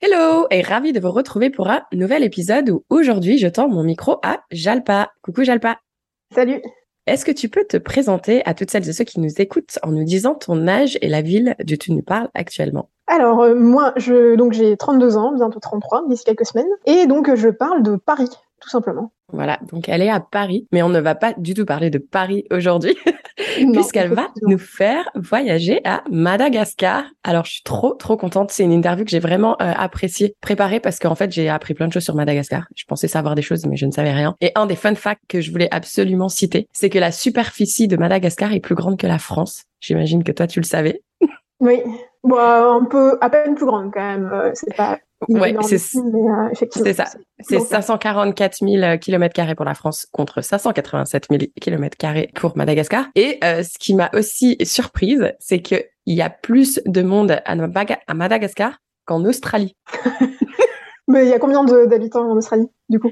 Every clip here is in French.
Hello et ravi de vous retrouver pour un nouvel épisode où aujourd'hui je tends mon micro à Jalpa. Coucou Jalpa. Salut. Est-ce que tu peux te présenter à toutes celles et ceux qui nous écoutent en nous disant ton âge et la ville d'où tu nous parles actuellement? Alors euh, moi, je donc j'ai 32 ans, bientôt 33 d'ici quelques semaines, et donc je parle de Paris tout simplement. Voilà, donc elle est à Paris, mais on ne va pas du tout parler de Paris aujourd'hui, puisqu'elle va nous faire voyager à Madagascar. Alors je suis trop trop contente, c'est une interview que j'ai vraiment euh, appréciée, préparée parce qu'en fait j'ai appris plein de choses sur Madagascar. Je pensais savoir des choses, mais je ne savais rien. Et un des fun facts que je voulais absolument citer, c'est que la superficie de Madagascar est plus grande que la France. J'imagine que toi tu le savais. Oui, bon, un peu, à peine plus grande quand même. Euh, c'est pas Ouais, c'est euh, c'est ça. C'est 544 000 km pour la France contre 587 000 km pour Madagascar. Et euh, ce qui m'a aussi surprise, c'est qu'il y a plus de monde à, à Madagascar qu'en Australie. Mais il y a combien d'habitants en Australie, du coup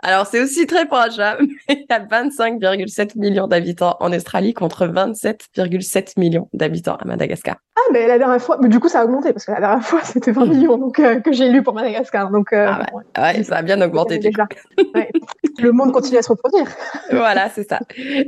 alors, c'est aussi très proche, hein, mais il y a 25,7 millions d'habitants en Australie contre 27,7 millions d'habitants à Madagascar. Ah, mais la dernière fois, mais du coup, ça a augmenté parce que la dernière fois, c'était 20 millions donc, euh, que j'ai lu pour Madagascar. Donc, euh, ah ouais. ça a bien augmenté. Déjà. ouais. Le monde continue à se reproduire. voilà, c'est ça.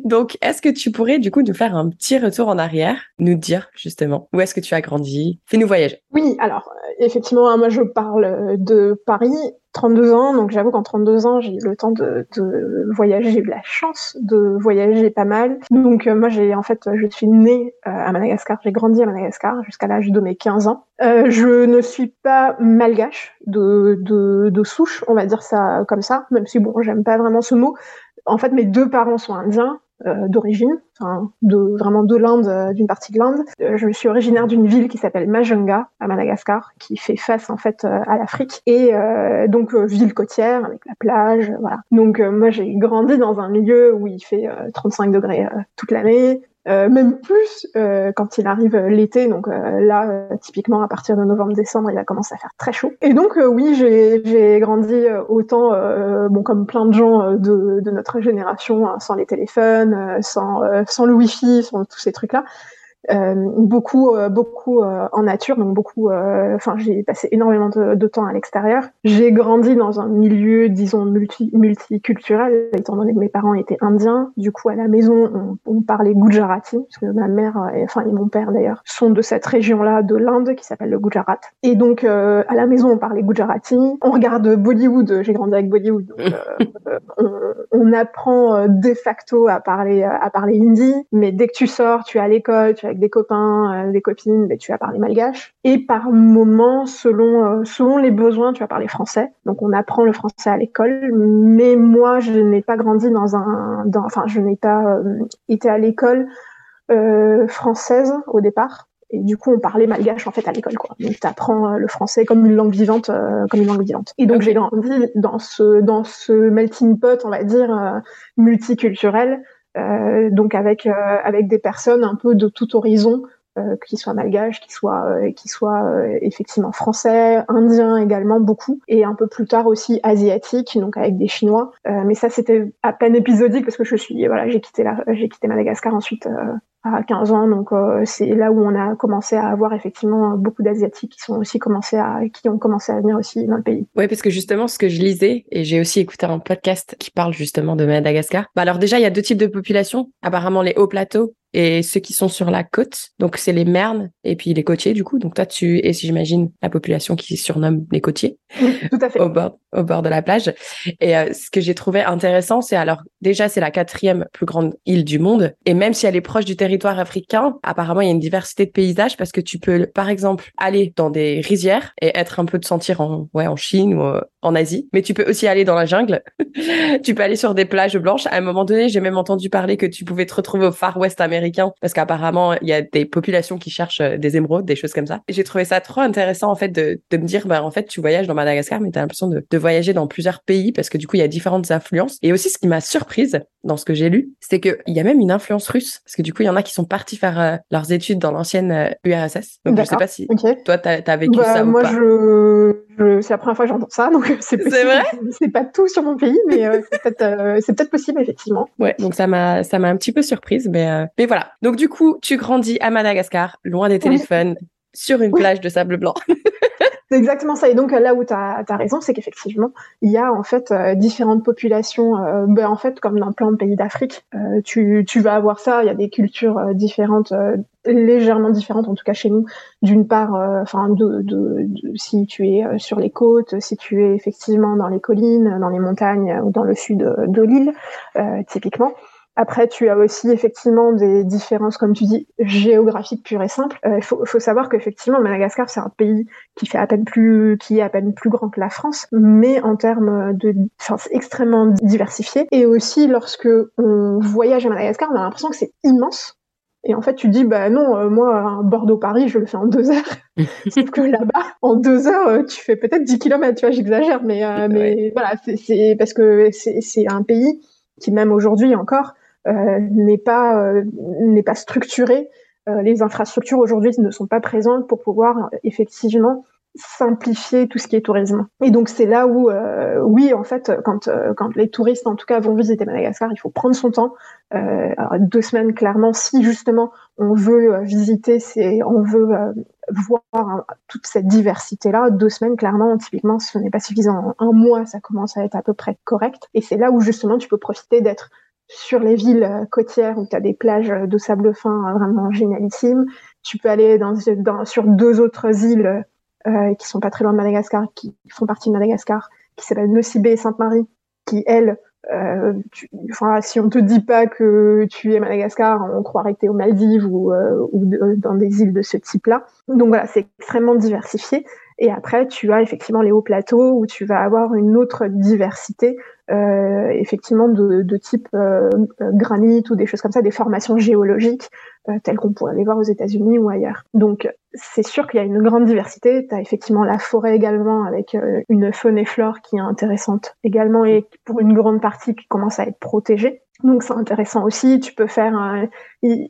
Donc, est-ce que tu pourrais, du coup, nous faire un petit retour en arrière, nous dire justement où est-ce que tu as grandi? Fais-nous voyager. Oui, alors, euh, effectivement, hein, moi, je parle de Paris 32 ans, donc j'avoue qu'en 32 ans, j'ai eu le temps de, de voyager, j'ai eu la chance de voyager pas mal. Donc euh, moi, j'ai en fait, je suis née euh, à Madagascar, j'ai grandi à Madagascar jusqu'à l'âge de mes 15 ans. Euh, je ne suis pas malgache de, de, de, souche, on va dire ça comme ça, même si bon, j'aime pas vraiment ce mot. En fait, mes deux parents sont indiens, euh, d'origine, enfin, de vraiment de l'Inde, euh, d'une partie de l'Inde. Euh, je suis originaire d'une ville qui s'appelle Majunga à Madagascar, qui fait face en fait à l'Afrique et donc ville côtière avec la plage, voilà. Donc moi j'ai grandi dans un milieu où il fait 35 degrés toute l'année, euh, même plus euh, quand il arrive l'été. Donc euh, là, typiquement à partir de novembre-décembre, il va commencer à faire très chaud. Et donc oui, j'ai grandi autant, bon comme plein de gens de, notre génération, hein, sans les téléphones, sans sans le wifi, sans tous ces trucs-là. Euh, beaucoup euh, beaucoup euh, en nature donc beaucoup enfin j'ai passé énormément de, temps à l'extérieur. J'ai grandi dans un milieu disons multi, multiculturel étant donné que mes parents étaient indiens. Du coup à la maison on, on parlait gujarati parce que ma mère et, enfin et mon père d'ailleurs sont de cette région là de l'Inde qui s'appelle le Gujarat. Et donc à la maison on parlait gujarati. On regarde Bollywood. J'ai grandi avec Bollywood donc on, on, apprend de facto à parler à parler hindi. Mais dès que tu sors tu es à l'école tu avec des copains, euh, des copines, ben, tu vas parler malgache. Et par moment, selon euh, selon les besoins, tu vas parler français. Donc on apprend le français à l'école. Mais moi, je n'ai pas grandi dans un, dans, enfin, je n'ai pas euh, été à l'école française au départ. Et du coup, on parlait malgache en fait à l'école, quoi. Donc, t'apprends le français comme une langue vivante, comme une langue vivante. Et donc, j'ai grandi dans ce dans ce melting pot, on va dire multiculturel, donc avec euh, avec des personnes un peu de tout horizon, euh, qui soient malgaches, qui soient qui soient effectivement français, indiens également beaucoup, et un peu plus tard aussi asiatiques, donc avec des Chinois. mais ça c'était à peine épisodique parce que je suis voilà j'ai quitté la j'ai quitté Madagascar ensuite à 15 ans. Donc euh, c'est là où on a commencé à avoir effectivement beaucoup d'asiatiques qui sont aussi commencé à qui ont commencé à venir aussi dans le pays. Oui, parce que justement ce que je lisais et j'ai aussi écouté un podcast qui parle justement de Madagascar. Bah alors déjà il y a deux types de populations. Apparemment les hauts plateaux et ceux qui sont sur la côte. Donc, c'est les mernes et puis les côtiers, du coup. Donc, toi, tu es, j'imagine, la population qui surnomme les côtiers. tout à fait. Au bord, au bord de la plage. Et euh, ce que j'ai trouvé intéressant, c'est alors, déjà, c'est la quatrième plus grande île du monde. Et même si elle est proche du territoire africain, apparemment, il y a une diversité de paysages parce que tu peux, par exemple, aller dans des rizières et être un peu de sentir en, ouais, en Chine ou euh, en Asie. Mais tu peux aussi aller dans la jungle. tu peux aller sur des plages blanches. À un moment donné, j'ai même entendu parler que tu pouvais te retrouver au Far West américain parce qu'apparemment, il y a des populations qui cherchent euh, des émeraudes, des choses comme ça. J'ai trouvé ça trop intéressant, en fait, de, de me dire, bah, en fait, tu voyages dans Madagascar, mais tu as l'impression de, de voyager dans plusieurs pays parce que du coup, il y a différentes influences. Et aussi, ce qui m'a surprise dans ce que j'ai lu, c'est qu'il y a même une influence russe parce que du coup, il y en a qui sont partis faire euh, leurs études dans l'ancienne URSS. Donc, je sais pas si toi, tu as, vécu bah, ça ou moi, pas. Je, je... c'est la première fois que j'entends ça, donc c'est vrai? C'est pas tout sur mon pays, mais euh, c'est peut-être euh, c'est peut-être possible effectivement. Ouais, donc ça m'a ça m'a un petit peu surprise, mais euh, mais voilà. Donc du coup, tu grandis à Madagascar, loin des téléphones, sur une plage de sable blanc. C'est exactement ça. Et donc là où tu as, raison, c'est qu'effectivement, il y a en fait différentes populations. ben, en fait, comme dans plein de pays d'Afrique, tu, tu vas avoir ça. Il y a des cultures différentes légèrement différente, en tout cas chez nous. D'une part, euh, enfin, de, de, si tu es euh, sur les côtes, si tu es effectivement dans les collines, dans les montagnes ou dans le sud de l'île, euh, typiquement. Après, tu as aussi effectivement des différences, comme tu dis, géographiques pures et simples. Il faut, faut, savoir qu'effectivement, Madagascar, c'est un pays qui fait à peine plus, qui est à peine plus grand que la France, mais en termes de, enfin, c'est extrêmement diversifié. Et aussi, lorsque on voyage à Madagascar, on a l'impression que c'est immense. Et en fait, tu dis, bah non, euh, moi, Bordeaux-Paris, je le fais en deux heures. Sauf que là-bas, en deux heures, euh, tu fais peut-être 10 kilomètres, tu vois, j'exagère, mais, euh, mais voilà, c'est parce que c'est un pays qui, même aujourd'hui encore, n'est pas, n'est pas structuré. les infrastructures aujourd'hui ne sont pas présentes pour pouvoir effectivement simplifier tout ce qui est tourisme. Et donc c'est là où, euh, oui, en fait, quand, euh, quand les touristes, en tout cas, vont visiter Madagascar, il faut prendre son temps. Euh, deux semaines, clairement, si justement on veut euh, visiter, on veut euh, voir toute cette diversité-là, deux semaines, clairement, typiquement, ce n'est pas suffisant. Un mois, ça commence à être à peu près correct. Et c'est là où justement tu peux profiter d'être sur les villes côtières où tu as des plages de sable fin vraiment génialissimes. Tu peux aller sur deux autres îles euh, qui sont pas très loin de Madagascar, qui font partie de Madagascar, qui s'appellent Nocibé et Sainte-Marie, qui elles, euh, si on te dit pas que tu es Madagascar, on croirait que tu es aux Maldives euh, ou dans des îles de ce type-là. Donc voilà, c'est extrêmement diversifié. Et après, tu as effectivement les hauts plateaux où tu vas avoir une autre diversité, euh, effectivement de, de type euh, granit ou des choses comme ça, des formations géologiques telles qu'on pourrait les voir aux États-Unis ou ailleurs. Donc c'est sûr qu'il y a une grande diversité. Tu as effectivement la forêt également avec euh, une faune et flore qui est intéressante également et pour une grande partie qui commence à être protégée. Donc c'est intéressant aussi. Tu peux faire.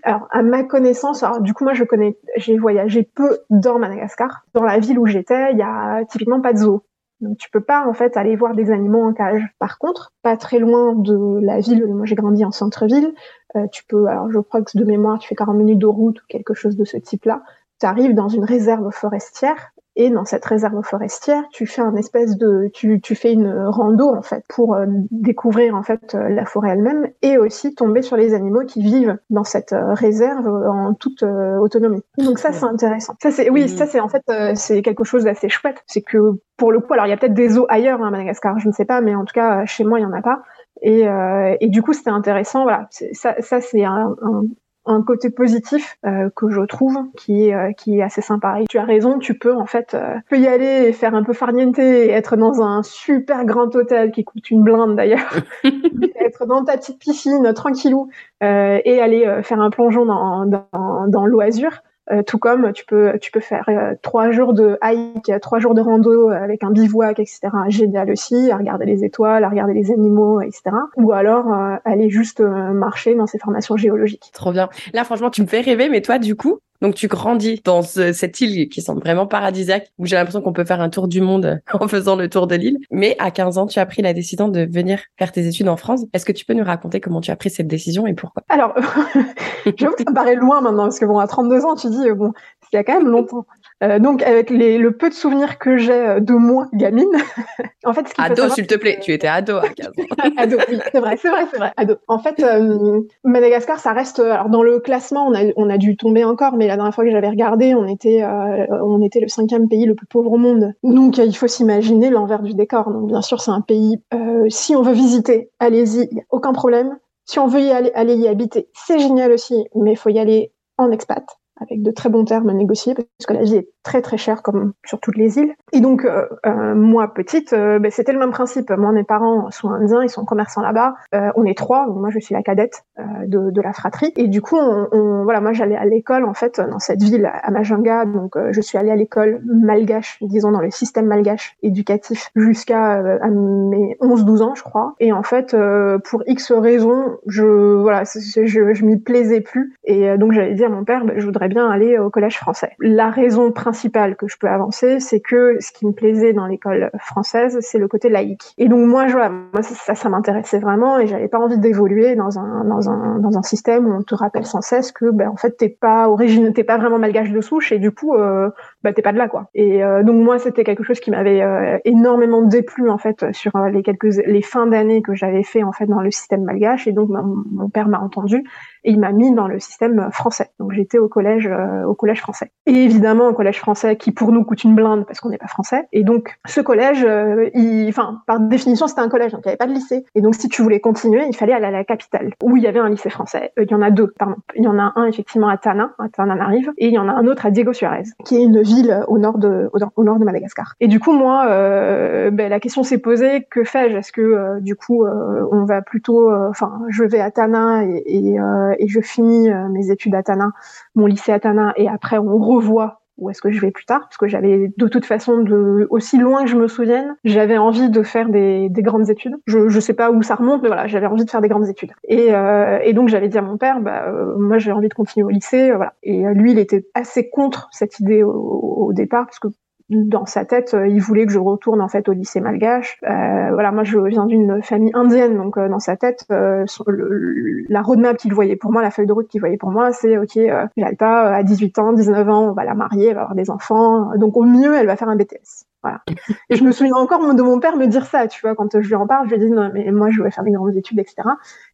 Alors à ma connaissance, alors du coup moi je connais, j'ai voyagé peu dans Madagascar. Dans la ville où j'étais, il y a typiquement pas de zoo. Donc tu peux pas en fait aller voir des animaux en cage. Par contre, pas très loin de la ville, moi j'ai grandi en centre-ville, euh, tu peux, alors je crois que de mémoire tu fais 40 minutes de route ou quelque chose de ce type-là. Tu arrives dans une réserve forestière et dans cette réserve forestière, tu fais un espèce de, tu, tu fais une rando en fait pour euh, découvrir en fait euh, la forêt elle-même et aussi tomber sur les animaux qui vivent dans cette euh, réserve en toute autonomie. Donc ça c'est intéressant. Ça c'est, oui, ça c'est en fait c'est quelque chose d'assez chouette. C'est que pour le coup, alors il y a peut-être des eaux ailleurs hein, à Madagascar, je ne sais pas, mais en tout cas chez moi il y en a pas. Et, euh, et, du coup, c'était intéressant. Voilà, ça, ça c'est un, un, un côté positif euh, que je trouve qui est euh, qui est assez sympa. Et tu as raison, tu peux en fait euh, peux y aller et faire un peu farniente et être dans un super grand hôtel qui coûte une blinde d'ailleurs, être dans ta petite piscine tranquillou euh, et aller faire un plongeon dans dans, dans l'eau azur. Euh, tout comme tu peux, tu peux faire euh, trois jours de hike, trois jours de rando avec un bivouac, etc. Génial aussi, à regarder les étoiles, à regarder les animaux, etc. Ou alors euh, aller juste marcher dans ces formations géologiques. Trop bien. Là, franchement, tu me fais rêver, mais toi, du coup, donc tu grandis dans cette île qui semble vraiment paradisiaque, où j'ai l'impression qu'on peut faire un tour du monde en faisant le tour de l'île. Mais à 15 ans, tu as pris la décision de venir faire tes études en France. Est-ce que tu peux nous raconter comment tu as pris cette décision et pourquoi? Alors, j'avoue que ça me paraît loin maintenant, parce que bon, à 32 ans, tu dis, bon, il y a quand même longtemps. Euh, donc avec les, le peu de souvenirs que j'ai de moi gamine, en fait, ce ado, s'il te plaît, tu étais ado à 15 ans. ado, oui, c'est vrai, c'est vrai, c'est vrai, ado. En fait, Madagascar, ça reste, alors dans le classement, on a, on a dû tomber encore, mais la dernière fois que j'avais regardé, on était, on était le cinquième pays le plus pauvre au monde. Donc il faut s'imaginer l'envers du décor. Donc bien sûr, c'est un pays, si on veut visiter, allez-y, a aucun problème. Si on veut y aller, aller y habiter, c'est génial aussi, mais il faut y aller en expat avec de très bons termes négociés parce que la vie est très très chère comme sur toutes les îles. Et donc euh, euh, moi petite, euh, ben, c'était le même principe. Moi mes parents sont indiens, ils sont commerçants là-bas. on est trois, donc moi je suis la cadette de, la fratrie. Et du coup voilà moi j'allais à l'école en fait dans cette ville à Majunga, donc je suis allée à l'école malgache, disons dans le système malgache éducatif jusqu'à mes 11-12 ans je crois. Et en fait pour X raisons, je voilà je m'y plaisais plus et donc j'allais dire à mon père ben, je voudrais bien aller au collège français. La raison principale que je peux avancer, c'est que ce qui me plaisait dans l'école française, c'est le côté laïque. Et donc moi, je, moi ça, m'intéressait vraiment et j'avais pas envie d'évoluer dans un, dans un dans un système où on te rappelle sans cesse que ben en fait t'es pas origine, t'es pas vraiment malgache de souche et du coup euh, ben, t'es pas de là quoi. Et euh, donc moi c'était quelque chose qui m'avait euh, énormément déplu en fait sur euh, les quelques les fins d'année que j'avais fait en fait dans le système malgache et donc mon, mon père m'a entendu et il m'a mis dans le système français. Donc j'étais au collège, euh, au collège français. Et évidemment, au collège français, qui pour nous coûte une blinde parce qu'on n'est pas français. Et donc ce collège, euh, il, enfin par définition, c'était un collège, donc il n'y avait pas de lycée. Et donc si tu voulais continuer, il fallait aller à la capitale, où il y avait un lycée français. Il y en a deux, pardon. Il y en a un effectivement à Tana, à Tananarive, et il y en a un autre à Diego Suarez, qui est une ville au nord de, Madagascar. Et du coup, moi, ben, la question s'est posée que fais-je? Est-ce que du coup, on va plutôt, enfin, je vais à Tana et, et euh, et je finis euh, mes études à Tana, mon lycée à Tana, et après on revoit où est-ce que je vais plus tard parce que j'avais de toute façon de aussi loin que je me souvienne j'avais envie de faire des, des grandes études. Je je sais pas où ça remonte mais voilà j'avais envie de faire des grandes études. Et euh, et donc j'avais dit à mon père bah moi j'ai envie de continuer au lycée voilà. Et lui il était assez contre cette idée au, au départ parce que dans sa tête, euh, il voulait que je retourne en fait au lycée malgache. Euh, voilà, moi je viens d'une famille indienne, donc euh, dans sa tête, euh, la roadmap qu'il voyait pour moi, la feuille de route qu'il voyait pour moi, c'est ok, euh, pas à 18 ans, 19 ans, on va la marier, elle va avoir des enfants, donc au mieux elle va faire un BTS. Voilà. Et je me souviens encore de mon père me dire ça, tu vois, quand je lui en parle, je lui dis non mais moi je vais faire des grandes études, etc.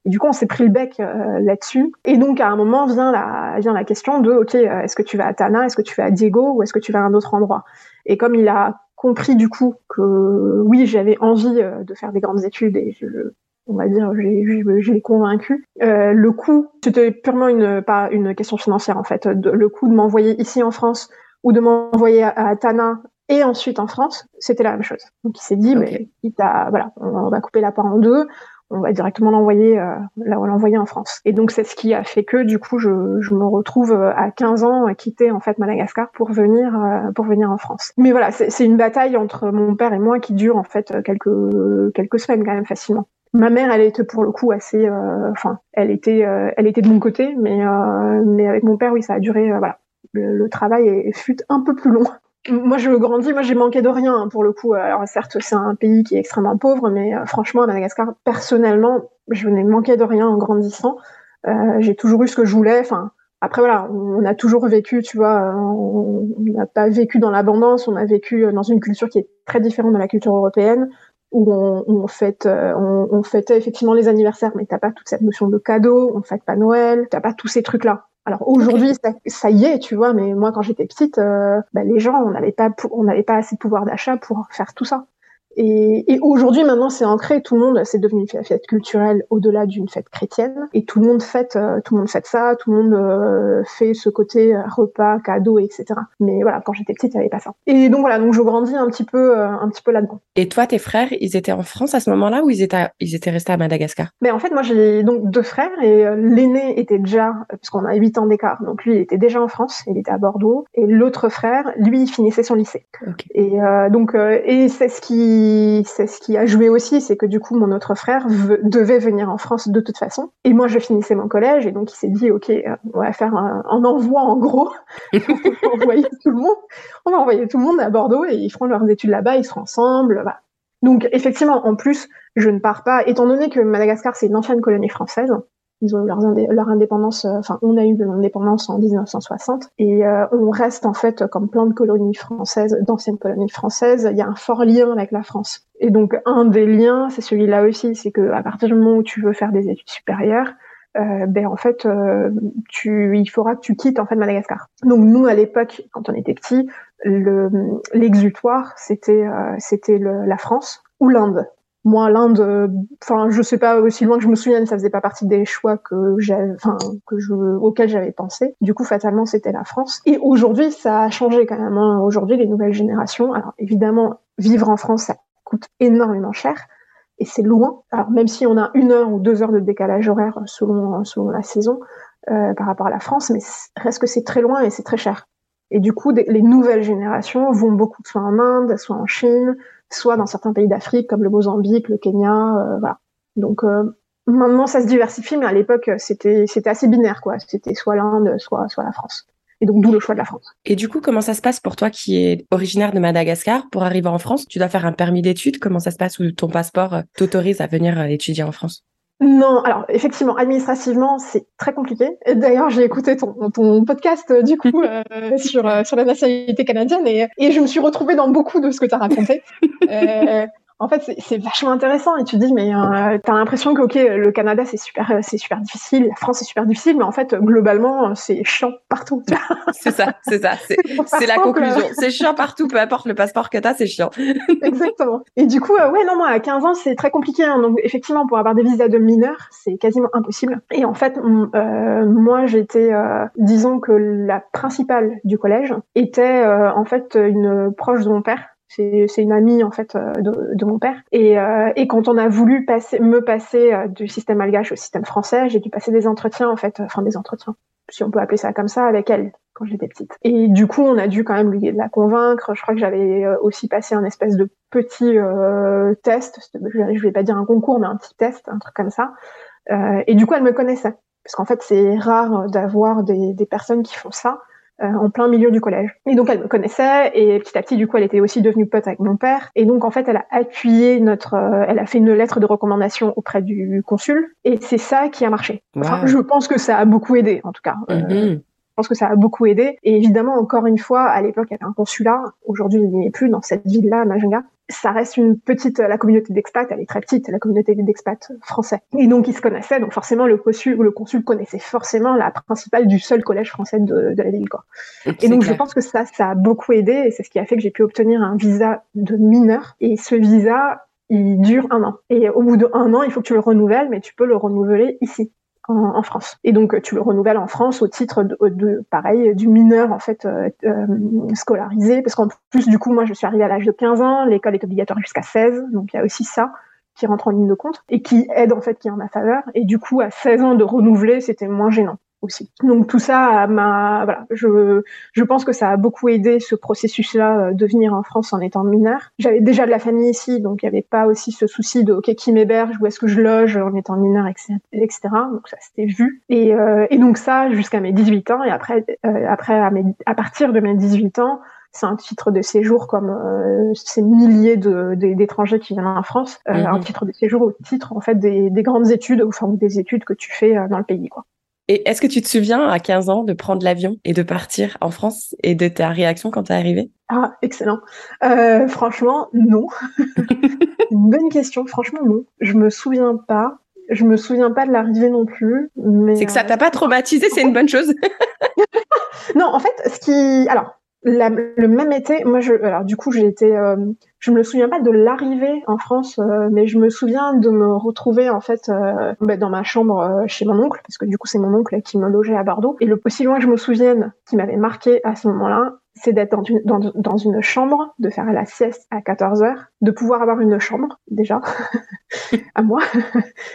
Et du coup on s'est pris le bec là-dessus. Et donc à un moment vient la vient la question de ok, est-ce que tu vas à Tana, est-ce que tu vas à Diego ou est-ce que tu vas à un autre endroit? Et comme il a compris du coup que oui, j'avais envie euh, de faire des grandes études et je, on va dire, j'ai convaincu. Euh, le coût, c'était purement une pas une question financière en fait. le coût de m'envoyer ici en France ou de m'envoyer à, Tana et ensuite en France, c'était la même chose. Donc il s'est dit, mais voilà, on va couper la part en deux on va directement l'envoyer euh, l'envoyer en France. Et donc c'est ce qui a fait que du coup je, je me retrouve euh, à 15 ans à quitter en fait Madagascar pour venir euh, pour venir en France. Mais voilà, c'est une bataille entre mon père et moi qui dure en fait quelques quelques semaines quand même facilement. Ma mère, elle était pour le coup assez, euh, enfin, elle était, elle était de mon côté, mais mais avec mon père, oui, ça a duré, voilà. Le, le travail fut un peu plus long moi, je grandis, moi, j'ai manqué de rien hein, pour le coup. Alors, certes, c'est un pays qui est extrêmement pauvre, mais euh, franchement, à Madagascar, personnellement, je n'ai manqué de rien en grandissant. Euh, j'ai toujours eu ce que je voulais. Enfin, après, voilà, on a toujours vécu, tu vois, on n'a pas vécu dans l'abondance, on a vécu dans une culture qui est très différente de la culture européenne, où on, on fête, euh, on, on fêtait effectivement les anniversaires, mais t'as pas toute cette notion de cadeau, on fête pas Noël, t'as pas tous ces trucs-là. Alors aujourd'hui, ça, ça, y est, tu vois, mais moi quand j'étais petite, euh, bah, les gens, on n'avait pas, on n'avait pas assez de pouvoir d'achat pour faire tout ça. Et, et aujourd'hui, maintenant, c'est ancré. Tout le monde, c'est devenu une fête culturelle au-delà d'une fête chrétienne. Et tout le monde fête, euh, tout le monde fête ça. Tout le monde euh, fait ce côté euh, repas, cadeau, etc. Mais voilà, quand j'étais petite, il n'y avait pas ça. Et donc voilà, donc je grandis un petit peu, un petit peu là-dedans. Et toi, tes frères, ils étaient en France à ce moment-là ou ils étaient, ils étaient restés à Madagascar? Mais en fait, moi, j'ai donc deux frères et l'aîné était déjà, puisqu'on a huit ans d'écart, donc lui, il était déjà en France, il était à Bordeaux. Et l'autre frère, lui, il finissait son lycée. Okay. Et donc, et c'est ce qui c'est ce qui a joué aussi, c'est que du coup mon autre frère devait venir en France de toute façon, et moi je finissais mon collège, et donc il s'est dit ok, euh, on va faire un, envoi en gros, on va envoyer tout le monde, on va envoyer tout le monde à Bordeaux et ils feront leurs études là-bas, ils seront ensemble, voilà. Donc effectivement, en plus, je ne pars pas, étant donné que Madagascar c'est une ancienne colonie française, Ils ont eu leur, indépendance, enfin, on a eu l'indépendance en 1960 et on reste en fait comme plein de colonies françaises, d'anciennes colonies françaises. Il y a un fort lien avec la France. Et donc un des liens, c'est celui-là aussi, c'est que à partir du moment où tu veux faire des études supérieures, euh, ben en fait, euh, tu, il faudra que tu quittes en fait Madagascar. Donc nous à l'époque, quand on était petits, l'exutoire c'était euh, c'était la France ou l'Inde. Moi, l'Inde, enfin, je sais pas aussi loin que je me souvienne, ça faisait pas partie des choix auxquels j'avais pensé. Du coup, fatalement, c'était la France. Et aujourd'hui, ça a changé quand même. Hein. Aujourd'hui, les nouvelles générations. Alors, évidemment, vivre en France, ça coûte énormément cher et c'est loin. Alors même si on a une heure ou deux heures de décalage horaire selon selon la saison euh, par rapport à la France, mais reste que c'est très loin et c'est très cher. Et du coup, les nouvelles générations vont beaucoup soit en Inde, soit en Chine, soit dans certains pays d'Afrique comme le Mozambique, le Kenya, euh. Donc euh, maintenant ça se diversifie, mais à l'époque c'était c'était assez binaire quoi. C'était soit l'Inde, soit soit la France. Et donc, d'où le choix de la France. Et du coup, comment ça se passe pour toi qui es originaire de Madagascar Pour arriver en France, tu dois faire un permis d'études. Comment ça se passe où ton passeport t'autorise à venir euh, étudier en France? Non, alors effectivement, administrativement, c'est très compliqué. D'ailleurs, j'ai écouté ton, ton podcast euh, du coup sur sur la nationalité canadienne et, et je me suis retrouvée dans beaucoup de ce que tu as raconté. euh, en fait, c'est vachement intéressant et tu te dis, mais euh, t'as l'impression que ok, le Canada c'est super, euh, c'est super difficile, la France c'est super difficile, mais en fait, globalement, c'est chiant partout. c'est ça, c'est ça, c'est la conclusion. C'est chiant partout, peu importe le passeport que t'as, c'est chiant. Exactement. Et du coup, euh, ouais, non, moi à 15 ans, c'est très compliqué. Hein. donc effectivement, pour avoir des visas de mineurs, c'est quasiment impossible. Et en fait, euh, moi, j'étais, euh, disons que la principale du collège était en fait une proche de mon père c'est une amie en fait euh, de, de mon père. Et, euh, et, quand on a voulu passer, me passer euh, du système malgache au système français, j'ai dû passer des entretiens en fait, enfin des entretiens, si on peut appeler ça comme ça, avec elle quand j'étais petite. Et du coup, on a dû quand même lui la convaincre. Je crois que j'avais aussi passé un espèce de petit euh, test, je vais pas dire un concours, mais un petit test, un truc comme ça. Euh, et du coup, elle me connaissait. Parce qu'en fait, c'est rare d'avoir des, des personnes qui font ça. Euh, en plein milieu du collège. Et donc elle me connaissait et petit à petit du coup elle était aussi devenue pote avec mon père et donc en fait elle a appuyé notre, euh, elle a fait une lettre de recommandation auprès du consul et c'est ça qui a marché. je pense que ça a beaucoup aidé en tout cas. Euh, mm-hmm. Je pense que ça a beaucoup aidé. Et évidemment, encore une fois, à l'époque, il y avait un consulat. Aujourd'hui, il n'y est plus dans cette ville-là, Majunga. Ça reste une petite, la communauté d'expats, elle est très petite, la communauté d'expats français. Et donc, ils se connaissaient. Donc, forcément, le consul, le consul connaissait forcément la principale du seul collège français de, de la ville, quoi. Et donc, je pense que ça, ça a beaucoup aidé. Et c'est ce qui a fait que j'ai pu obtenir un visa de mineur. Et ce visa, il dure un an. Et au bout d'un an, il faut que tu le renouvelles, mais tu peux le renouveler ici en, France. Et donc tu le renouvelles en France au titre de, de pareil du mineur en fait euh, euh, scolarisé. Parce qu'en plus du coup moi je suis arrivée à l'âge de 15 ans, l'école est obligatoire jusqu'à 16, donc il y a aussi ça qui rentre en ligne de compte et qui aide en fait qui est en ma faveur. Et du coup à 16 ans de renouveler c'était moins gênant aussi. Donc tout ça m'a voilà, je je pense que ça a beaucoup aidé ce processus-là euh, de venir en France en étant mineur. J'avais déjà de la famille ici, donc il n'y avait pas aussi ce souci de ok qui m'héberge, où est-ce que je loge en étant mineur, etc. Donc ça c'était vu. Et, euh, et donc ça jusqu'à mes 18 ans et après euh, après à, mes, à partir de mes 18 ans c'est un titre de séjour comme euh, ces milliers d'étrangers qui viennent en France, euh, un mhm. titre de séjour au titre en fait des, des grandes études, enfin des études que tu fais dans le pays quoi. Et est-ce que tu te souviens à 15 ans de prendre l'avion et de partir en France et de ta réaction quand tu es arrivée? Ah, excellent. Euh, franchement, non. Une bonne question. Franchement, non. Je me souviens pas. Je me souviens pas de l'arrivée non plus. Mais c'est que ça t'a pas traumatisé, c'est une bonne chose. non, en fait, ce qui, alors, le même été, moi, je, alors du coup, j'ai été, euh, je me souviens pas de l'arrivée en France, euh, mais je me souviens de me retrouver en fait euh, bah, dans ma chambre euh, chez mon oncle, parce que du coup, c'est mon oncle qui me logeait à Bordeaux. Et le aussi loin que je me souvienne, qui m'avait marqué à ce moment-là, c'est d'être dans une, dans, une chambre, de faire la sieste à 14 heures, de pouvoir avoir une chambre déjà à moi,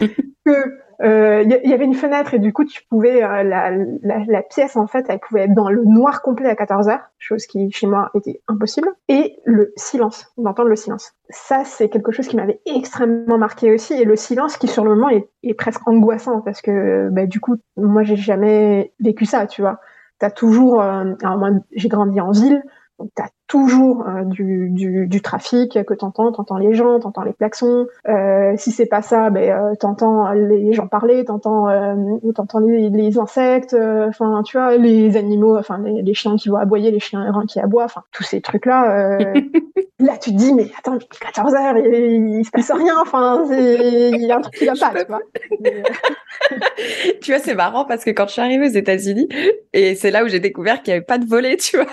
que il euh, y, avait une fenêtre et du coup tu pouvais euh, la, la, la, pièce en fait elle pouvait être dans le noir complet à 14 heures chose qui chez moi était impossible. Et le silence d'entendre le silence. Ça c'est quelque chose qui m'avait extrêmement marqué aussi. Et le silence qui sur le moment est, est presque angoissant parce que bah, du coup moi j'ai jamais vécu ça tu vois. T'as toujours euh, alors moi j'ai grandi en ville tu as toujours euh, du, du, du, trafic que t'entends, t'entends les gens, t'entends les klaxons. Euh, si c'est pas ça, ben euh, t'entends les gens parler, t'entends euh, t'entends les, les insectes, euh, enfin tu vois les animaux, enfin les, les, chiens qui vont aboyer, les chiens errants qui aboient, enfin tous ces trucs là. là tu te dis mais attends, 14 heures, il, il, se passe rien, enfin il y a un truc qui va pas, tu vois. tu vois c'est marrant parce que quand je suis arrivée aux États-Unis et c'est là où j'ai découvert qu'il y avait pas de volet, tu vois.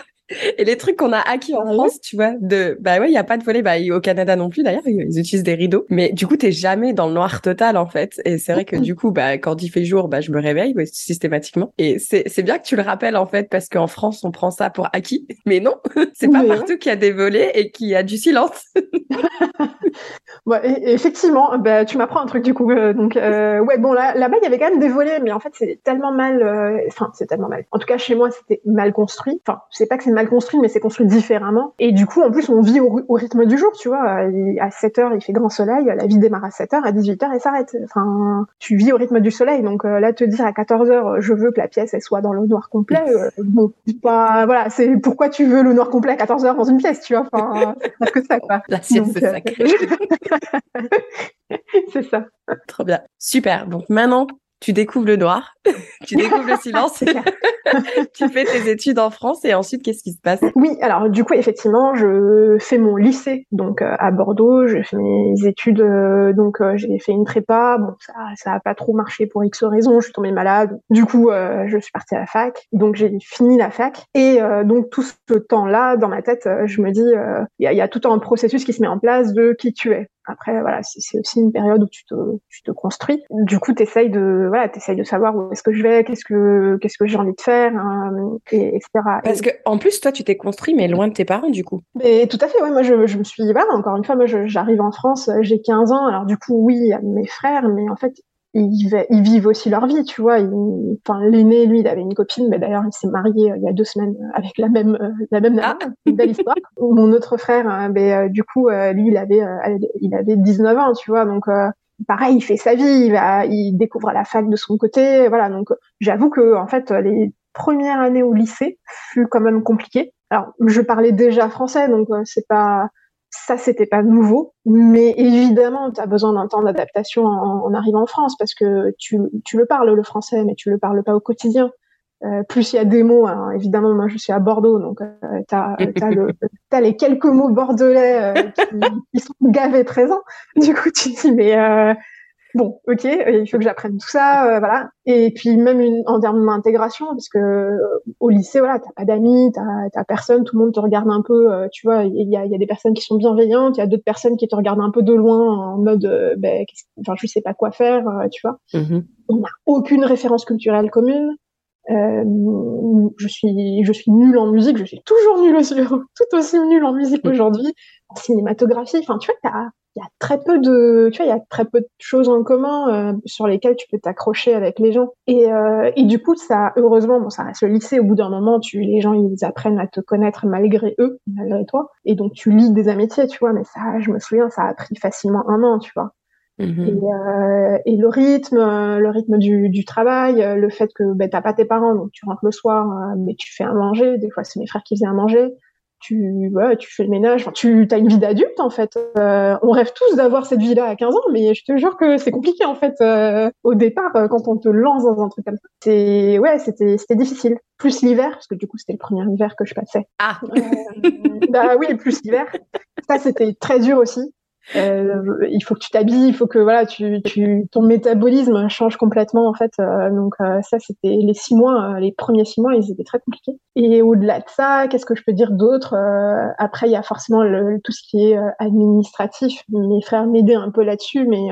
Et les trucs qu'on a acquis en ah France, tu vois, de bah ouais, il y a pas de volet, bah au Canada non plus d'ailleurs, ils utilisent des rideaux. Mais du coup, t'es jamais dans le noir total en fait. Et c'est vrai que du coup, bah quand il fait jour, bah je me réveille systématiquement. Et c'est c'est bien que tu le rappelles en fait parce qu'en France, on prend ça pour acquis. Mais non, c'est pas partout qu'il y a des volets et qu'il y a du silence. ouais, effectivement, bah tu m'apprends un truc du coup. Euh, donc euh, ouais, bon là là-bas il y avait quand même des volets, mais en fait c'est tellement mal. Euh, enfin c'est tellement mal. En tout cas chez moi c'était mal construit. Enfin je sais pas que c'est construit, mais c'est construit différemment. Et du coup, en plus, on vit au, rythme du jour, tu vois. À 7 heures, il fait grand soleil, la vie démarre à 7 heures, à 18 heures, elle s'arrête. Enfin, tu vis au rythme du soleil. Donc euh, là, te dire à 14 heures, je veux que la pièce, elle soit dans le noir complet, euh, bon, pas, voilà, c'est pourquoi tu veux le noir complet à 14 heures dans une pièce, tu vois. Enfin, parce que ça, quoi. La sieste, c'est euh, sacré. c'est ça. Trop bien. Super. Donc maintenant, tu découvres le noir, tu découvres le silence, tu fais tes études en France et ensuite qu'est-ce qui se passe? Oui, alors du coup effectivement, je fais mon lycée donc euh, à Bordeaux, je fais mes études euh, donc euh, j'ai fait une prépa, bon ça ça a pas trop marché pour X raisons, je suis tombée malade. Du coup, je suis partie à la fac, donc j'ai fini la fac. Et donc tout ce temps-là dans ma tête, je me dis il y a, y, a, tout un processus qui se met en place de qui tu es. Après, voilà, c'est aussi une période où tu te, tu te construis. Du coup, tu essayes de, voilà, essayes de savoir où est-ce que je vais, qu'est-ce que, qu'est-ce que j'ai envie de faire, hein, et, etc. Parce que, en plus, toi, tu t'es construit, mais loin de tes parents, du coup. Mais tout à fait, ouais. Moi, je, je me suis, voilà, encore une fois, moi, j'arrive en France, j'ai 15 ans. Alors, du coup, oui, il y a mes frères, mais en fait, ils, ils, vivent aussi leur vie, tu vois. Enfin, l'aîné, lui, il avait une copine, mais d'ailleurs, il s'est marié euh, il y a deux semaines avec la même, euh, la même nana. Ah. Une belle histoire. Mon autre frère, euh, ben, du coup, lui, il avait, il avait 19 ans, tu vois. Donc, pareil, il fait sa vie, il va, il découvre la fac de son côté, voilà. Donc, j'avoue que, en fait, les premières années au lycée fut quand même compliqué. Alors, je parlais déjà français, donc c'est pas, ça, c'était pas nouveau, mais évidemment, tu as besoin d'un temps d'adaptation en, arrivant en France parce que tu, tu, le parles le français, mais tu le parles pas au quotidien. Euh, plus il y a des mots, hein, évidemment, moi je suis à Bordeaux, donc euh, tu as, as, les quelques mots bordelais euh, qui, qui, sont gavés présents. Du coup, tu dis, mais euh, bon, ok, il faut que j'apprenne tout ça, euh, voilà. Et puis même une, en termes d'intégration, parce que euh, au lycée, voilà, t'as pas d'amis, t'as personne, tout le monde te regarde un peu, euh, tu vois. Il y a, y a, des personnes qui sont bienveillantes, il y a d'autres personnes qui te regardent un peu de loin en mode, ben, enfin, je sais pas quoi faire, tu vois. Mm-hmm. On n'a aucune référence culturelle commune. je suis, je suis nulle en musique, je suis toujours nulle aussi, tout aussi nulle en musique mm. aujourd'hui, en cinématographie. Enfin, tu vois, il y a très peu de, tu vois, il y a très peu de choses en commun euh, sur lesquelles tu peux t'accrocher avec les gens. Et, euh, et du coup, ça, heureusement, bon, ça reste le lycée. Au bout d'un moment, tu, les gens, ils apprennent à te connaître malgré eux, malgré toi. Et donc, tu lis des amitiés, tu vois. Mais ça, je me souviens, ça a pris facilement un an, tu vois. Mm-hmm. Et, euh, et, le rythme, le rythme du, du travail, le fait que ben, t'as pas tes parents, donc tu rentres le soir, mais tu fais à manger. Des fois, c'est mes frères qui faisaient à manger tu, ouais, tu fais le ménage, enfin, tu as une vie d'adulte en fait. Euh, on rêve tous d'avoir cette vie-là à 15 ans, mais je te jure que c'est compliqué en fait euh, au départ euh, quand on te lance dans un truc comme ça. C'est ouais, c'était c'était difficile. Plus l'hiver parce que du coup c'était le premier hiver que je passais. Ah. bah oui, plus l'hiver. Ça c'était très dur aussi. Euh, il faut que tu t'habilles, il faut que voilà, tu, tu, ton métabolisme change complètement en fait. Euh, donc euh, ça, c'était les six mois, les premiers six mois, ils étaient très compliqués. Et au-delà de ça, qu'est-ce que je peux dire d'autre Après, il y a forcément le, tout ce qui est administratif. Mes frères m'aidaient un peu là-dessus, mais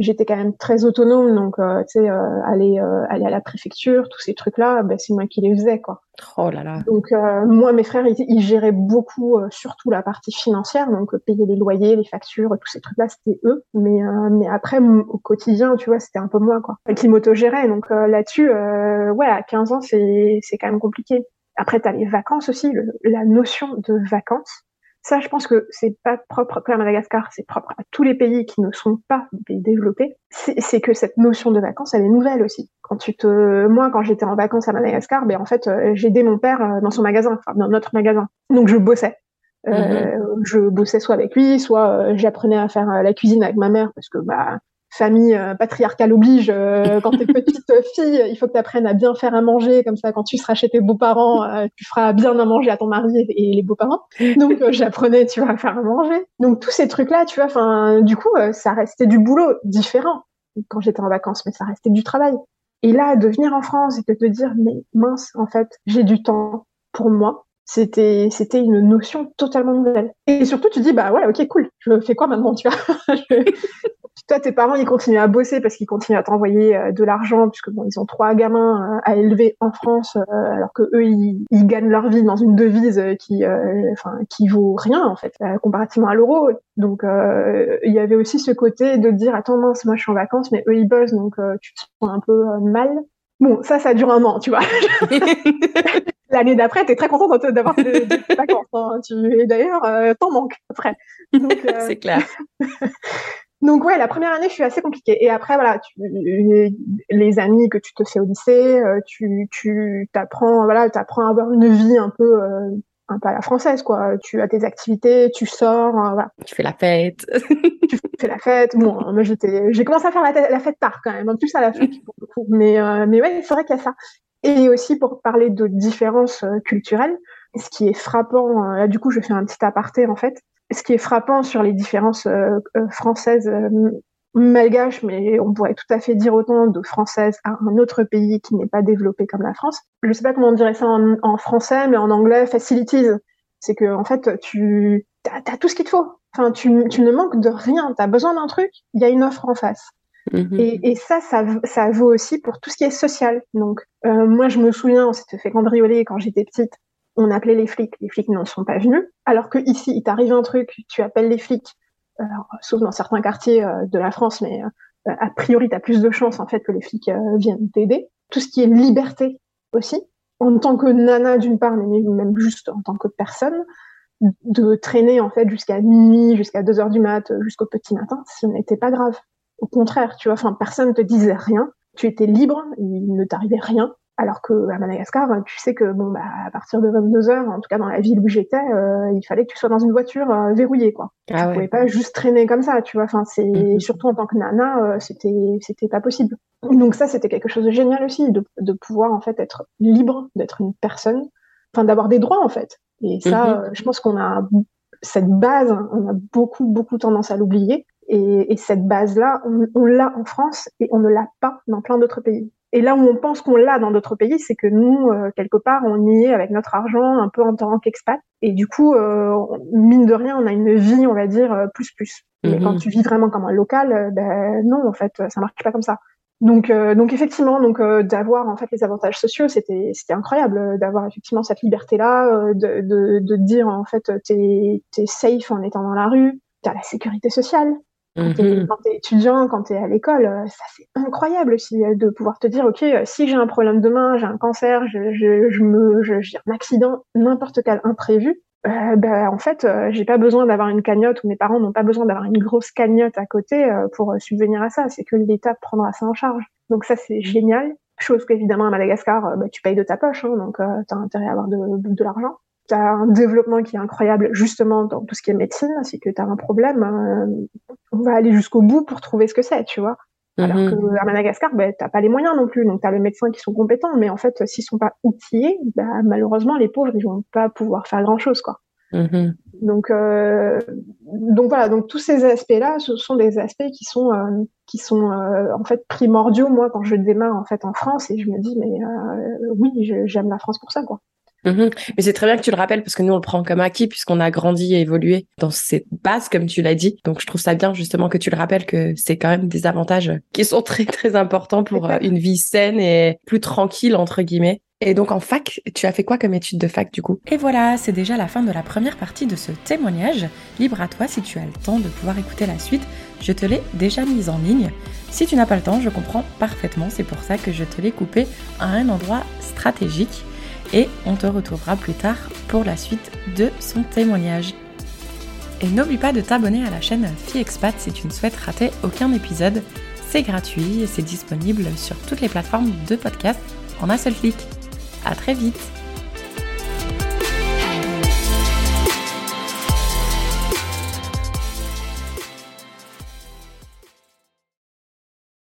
j'étais quand même très autonome, donc euh, tu sais, euh, aller euh, aller à la préfecture, tous ces trucs-là, ben, c'est moi qui les faisais quoi. Oh là là. Donc moi, mes frères, ils, géraient beaucoup, surtout la partie financière, donc payer les loyers, les factures, tous ces trucs-là, c'était eux. Mais mais après, au quotidien, tu vois, c'était un peu moi quoi, qui m'autogérait. Donc là-dessus, ouais, à 15 ans, c'est c'est quand même compliqué. Après, tu as les vacances aussi, la notion de vacances Ça, je pense que c'est pas propre à Madagascar, c'est propre à tous les pays qui ne sont pas des pays développés. C'est que cette notion de vacances, elle est nouvelle aussi. Quand tu te, moi, quand j'étais en vacances à Madagascar, ben en fait, euh, j'ai aidé mon père euh, dans son magasin, enfin dans notre magasin. Donc je bossais. Euh, mm-hmm. je bossais soit avec lui, soit j'apprenais à faire la cuisine avec ma mère parce que bah famille euh, patriarcale oblige, euh, quand t'es petite fille, il faut que tu apprennes à bien faire à manger, comme ça quand tu seras chez tes beaux-parents, euh, tu feras bien à manger à ton mari et, les beaux-parents. Donc j'apprenais, tu vois, à faire à manger. Donc tous ces trucs-là, tu vois, enfin, du coup, ça restait du boulot différent quand j'étais en vacances, mais ça restait du travail. Et là, de venir en France et de te dire, mais mince, en fait, j'ai du temps pour moi, c'était c'était une notion totalement nouvelle. Et surtout, tu dis, bah ouais, ok, cool, je fais quoi maintenant, tu vois? toi, tes parents, ils continuent à bosser parce qu'ils continuent à t'envoyer euh, de l'argent, puisque bon, ils ont trois gamins euh, à élever en France, euh, alors que eux, ils, gagnent leur vie dans une devise qui, enfin, qui vaut rien en fait, comparativement à l'euro. Donc, il y avait aussi ce côté de dire, attends mince, moi je suis en vacances, mais eux ils bossent, donc tu te sens un peu mal. Bon, ça, ça dure un an, tu vois. L'année d'après, tu es très contente d'avoir des, vacances. Hein. Tu, et d'ailleurs, t'en manques après. C'est clair. Donc ouais, la première année, je suis assez compliquée. Et après, voilà, tu, les, amis que tu te fais au lycée, euh, tu, tu t'apprends, voilà, t'apprends à avoir une vie un peu, euh, un peu à la française, quoi. Tu as tes activités, tu sors, euh, voilà. Tu fais la fête. tu fais la fête. Bon, moi j'étais, j'ai commencé à faire la, la, fête tard quand même, en plus à la fête pour le coup. Mais, mais ouais, c'est vrai qu'il y a ça. Et aussi pour parler de différences culturelles, ce qui est frappant, là du coup je fais un petit aparté en fait, ce qui est frappant sur les différences euh, euh, françaises euh, malgaches, mais on pourrait tout à fait dire autant de françaises à un autre pays qui n'est pas développé comme la France. Je ne sais pas comment on dirait ça en, français, mais en anglais, facilities. C'est que en fait, tu as, tout ce qu'il te faut. Enfin, tu, tu ne manques de rien. Tu as besoin d'un truc, il y a une offre en face. Mm-hmm. Et, et, ça, ça, ça vaut aussi pour tout ce qui est social. Donc, moi, je me souviens, on s'était fait cambrioler quand j'étais petite on appelait les flics, les flics n'en sont pas venus. Alors que ici, il t'arrive un truc, tu appelles les flics, sauf dans certains quartiers euh, de la France, mais euh, a priori, tu as plus de chances en fait que les flics euh, viennent t'aider. Tout ce qui est liberté aussi, en tant que nana d'une part, mais même juste en tant que personne, de traîner en fait jusqu'à minuit, jusqu'à 2 heures du mat, jusqu'au petit matin, ce n'était pas grave. Au contraire, tu vois, enfin, personne te disait rien. Tu étais libre, il ne t'arrivait rien. Alors que à Madagascar, tu sais que bon bah à partir de 22 heures, en tout cas dans la ville où j'étais, euh, il fallait que tu sois dans une voiture euh, verrouillée quoi. Ah tu pouvais pas juste traîner comme ça, tu vois. Enfin c'est mm-hmm. surtout en tant que nana, euh, c'était c'était pas possible. Donc ça c'était quelque chose de génial aussi de, de pouvoir en fait être libre, d'être une personne, enfin d'avoir des droits en fait. Et ça, mm-hmm. je pense qu'on a cette base, on a beaucoup beaucoup tendance à l'oublier. Et, et, cette base-là, on, on l'a en France et on ne l'a pas dans plein d'autres pays. Et là où on pense qu'on l'a dans d'autres pays, c'est que nous, euh, quelque part, on y est avec notre argent un peu en tant qu'expat. Et du coup, euh, mine de rien, on a une vie, on va dire, euh, plus plus. Mais quand mhm. tu vis vraiment comme un local, ben non, en fait, ça marche pas comme ça. Donc, donc effectivement, donc d'avoir en fait les avantages sociaux, c'était c'était incroyable d'avoir effectivement cette liberté là, de, de de dire en fait t'es t'es safe en étant dans la rue, t'as la sécurité sociale, quand tu es, étudiant, quand tu es à l'école, euh, ça c'est incroyable aussi euh, de pouvoir te dire, ok, euh, si j'ai un problème demain, j'ai un cancer, je, je, je me, un accident, n'importe quel imprévu, euh, ben, en fait, j'ai pas besoin d'avoir une cagnotte ou mes parents n'ont pas besoin d'avoir une grosse cagnotte à côté pour subvenir à ça. C'est que l'État prendra ça en charge. Donc ça c'est génial. Chose qu'évidemment à Madagascar, bah, tu payes de ta poche, hein, donc tu as intérêt à avoir de, de l'argent tu as un développement qui est incroyable justement dans tout ce qui est médecine, c'est que tu as un problème, euh, on va aller jusqu'au bout pour trouver ce que c'est, tu vois. Alors mhm. que à Madagascar, ben, t'as pas les moyens non plus. Donc, tu as les médecins qui sont compétents, mais en fait, s'ils sont pas outillés, bah, malheureusement, les pauvres, ils vont pas pouvoir faire grand-chose, quoi. Mhm. Donc, euh, donc voilà. Donc tous ces aspects-là, ce sont des aspects qui sont euh, qui sont euh, en fait primordiaux. Moi, quand je démarre en fait en France, et je me dis, mais euh, oui, j'aime la France pour ça, quoi. Mhm. Mais c'est très bien que tu le rappelles parce que nous on le prend comme acquis puisqu'on a grandi et évolué dans cette base comme tu l'as dit. Donc je trouve ça bien justement que tu le rappelles que c'est quand même des avantages qui sont très très importants pour euh, une vie saine et plus tranquille entre guillemets. Et donc en fac, tu as fait quoi comme étude de fac du coup? Et voilà, c'est déjà la fin de la première partie de ce témoignage. Libre à toi si tu as le temps de pouvoir écouter la suite. Je te l'ai déjà mise en ligne. Si tu n'as pas le temps, je comprends parfaitement. C'est pour ça que je te l'ai coupé à un endroit stratégique et on te retrouvera plus tard pour la suite de son témoignage. Et n'oublie pas de t'abonner à la chaîne Fille Expat si tu ne souhaites rater aucun épisode. C'est gratuit et c'est disponible sur toutes les plateformes de podcast en un seul clic. À très vite